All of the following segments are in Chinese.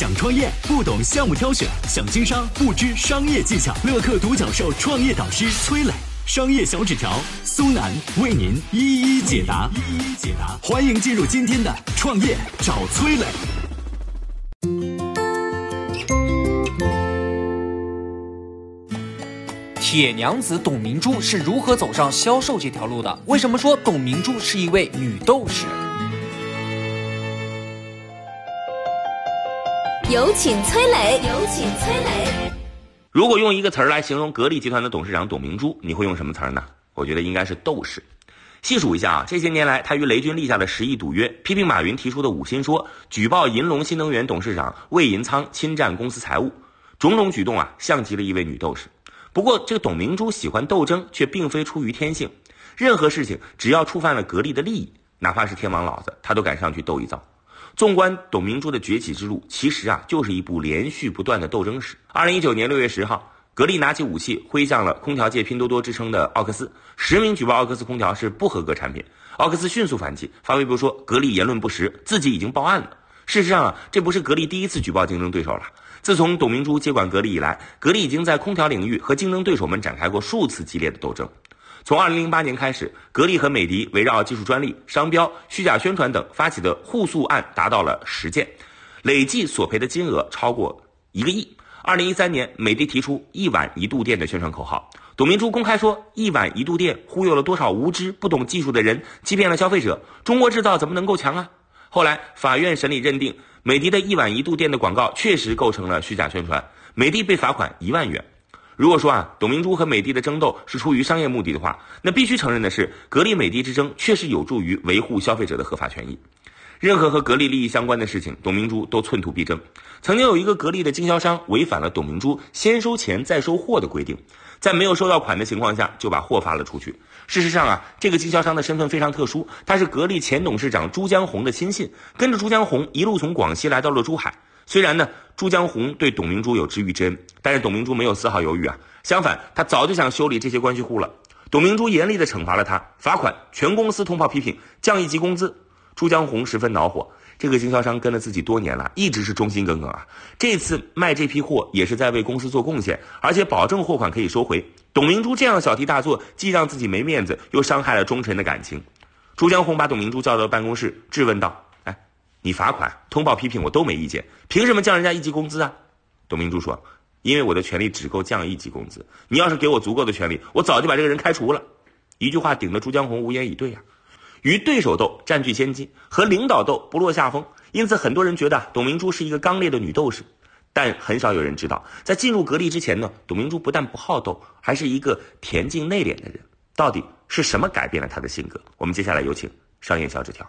想创业不懂项目挑选，想经商不知商业技巧。乐客独角兽创业导师崔磊，商业小纸条苏南为您一一解答。一一解答，欢迎进入今天的创业找崔磊。铁娘子董明珠是如何走上销售这条路的？为什么说董明珠是一位女斗士？有请崔磊，有请崔磊。如果用一个词儿来形容格力集团的董事长董明珠，你会用什么词儿呢？我觉得应该是斗士。细数一下啊，这些年来他与雷军立下的十亿赌约，批评马云提出的五新说，举报银龙新能源董事长魏银仓侵占公司财物，种种举动啊，像极了一位女斗士。不过，这个董明珠喜欢斗争，却并非出于天性。任何事情只要触犯了格力的利益，哪怕是天王老子，他都敢上去斗一遭。纵观董明珠的崛起之路，其实啊，就是一部连续不断的斗争史。二零一九年六月十号，格力拿起武器挥向了空调界拼多多之称的奥克斯，实名举报奥克斯空调是不合格产品。奥克斯迅速反击，发微博说格力言论不实，自己已经报案了。事实上啊，这不是格力第一次举报竞争对手了。自从董明珠接管格力以来，格力已经在空调领域和竞争对手们展开过数次激烈的斗争。从2008年开始，格力和美的围绕技术专利、商标、虚假宣传等发起的互诉案达到了十件，累计索赔的金额超过一个亿。2013年，美的提出“一碗一度电”的宣传口号，董明珠公开说“一碗一度电”忽悠了多少无知不懂技术的人，欺骗了消费者，中国制造怎么能够强啊？后来，法院审理认定，美的的一碗一度电的广告确实构成了虚假宣传，美的被罚款一万元。如果说啊，董明珠和美的的争斗是出于商业目的的话，那必须承认的是，格力美的之争确实有助于维护消费者的合法权益。任何和格力利益相关的事情，董明珠都寸土必争。曾经有一个格力的经销商违反了董明珠先收钱再收货的规定，在没有收到款的情况下就把货发了出去。事实上啊，这个经销商的身份非常特殊，他是格力前董事长朱江洪的亲信，跟着朱江洪一路从广西来到了珠海。虽然呢，朱江洪对董明珠有知遇之恩，但是董明珠没有丝毫犹豫啊，相反，他早就想修理这些关系户了。董明珠严厉地惩罚了他，罚款，全公司通报批评，降一级工资。朱江洪十分恼火，这个经销商跟了自己多年了，一直是忠心耿耿啊。这次卖这批货也是在为公司做贡献，而且保证货款可以收回。董明珠这样小题大做，既让自己没面子，又伤害了忠臣的感情。朱江洪把董明珠叫到办公室，质问道：“，你罚款、通报批评我都没意见，凭什么降人家一级工资啊？”董明珠说：“因为我的权利只够降一级工资，你要是给我足够的权利，我早就把这个人开除了。”一句话顶得朱江洪无言以对呀。与对手斗占据先机，和领导斗不落下风，因此很多人觉得董明珠是一个刚烈的女斗士。但很少有人知道，在进入格力之前呢，董明珠不但不好斗，还是一个恬静内敛的人。到底是什么改变了她的性格？我们接下来有请商业小纸条。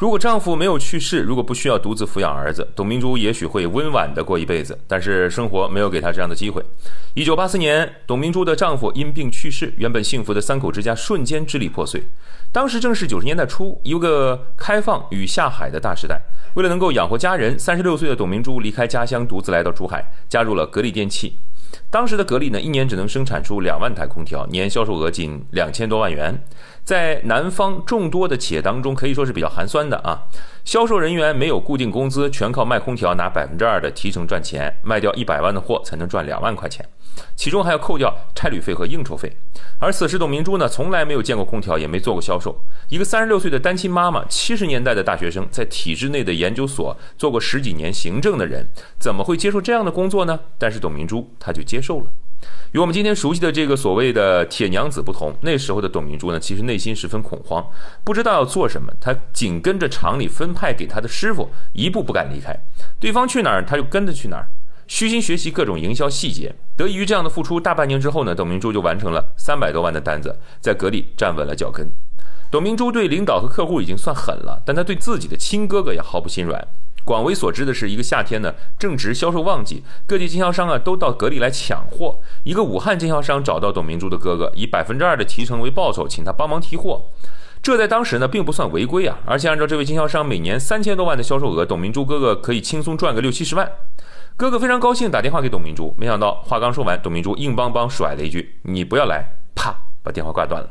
如果丈夫没有去世，如果不需要独自抚养儿子，董明珠也许会温婉的过一辈子。但是生活没有给她这样的机会。一九八四年，董明珠的丈夫因病去世，原本幸福的三口之家瞬间支离破碎。当时正是九十年代初，一个开放与下海的大时代。为了能够养活家人，三十六岁的董明珠离开家乡，独自来到珠海，加入了格力电器。当时的格力呢，一年只能生产出两万台空调，年销售额仅两千多万元，在南方众多的企业当中，可以说是比较寒酸的啊。销售人员没有固定工资，全靠卖空调拿百分之二的提成赚钱，卖掉一百万的货才能赚两万块钱，其中还要扣掉差旅费和应酬费。而此时董明珠呢，从来没有见过空调，也没做过销售，一个三十六岁的单亲妈妈，七十年代的大学生，在体制内的研究所做过十几年行政的人，怎么会接受这样的工作呢？但是董明珠她就接受了。与我们今天熟悉的这个所谓的铁娘子不同，那时候的董明珠呢，其实内心十分恐慌，不知道要做什么。她紧跟着厂里分派给她的师傅，一步不敢离开。对方去哪儿，她就跟着去哪儿，虚心学习各种营销细节。得益于这样的付出，大半年之后呢，董明珠就完成了三百多万的单子，在格力站稳了脚跟。董明珠对领导和客户已经算狠了，但她对自己的亲哥哥也毫不心软。广为所知的是，一个夏天呢，正值销售旺季，各地经销商啊都到格力来抢货。一个武汉经销商找到董明珠的哥哥，以百分之二的提成为报酬，请他帮忙提货。这在当时呢，并不算违规啊，而且按照这位经销商每年三千多万的销售额，董明珠哥哥可以轻松赚个六七十万。哥哥非常高兴，打电话给董明珠，没想到话刚说完，董明珠硬邦邦甩了一句：“你不要来！”啪，把电话挂断了。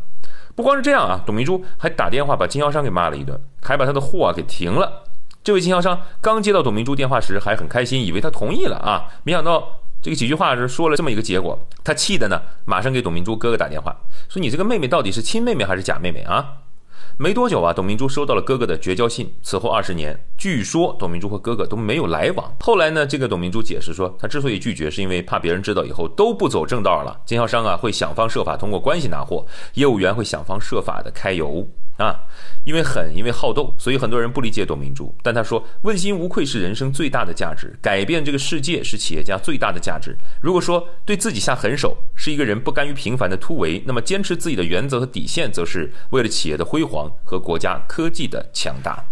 不光是这样啊，董明珠还打电话把经销商给骂了一顿，还把他的货啊给停了。这位经销商刚接到董明珠电话时还很开心，以为他同意了啊，没想到这个几句话是说了这么一个结果，他气的呢，马上给董明珠哥哥打电话，说：“你这个妹妹到底是亲妹妹还是假妹妹啊？”没多久啊，董明珠收到了哥哥的绝交信。此后二十年，据说董明珠和哥哥都没有来往。后来呢，这个董明珠解释说，她之所以拒绝，是因为怕别人知道以后都不走正道了，经销商啊会想方设法通过关系拿货，业务员会想方设法的揩油。啊，因为狠，因为好斗，所以很多人不理解董明珠。但他说，问心无愧是人生最大的价值，改变这个世界是企业家最大的价值。如果说对自己下狠手是一个人不甘于平凡的突围，那么坚持自己的原则和底线，则是为了企业的辉煌和国家科技的强大。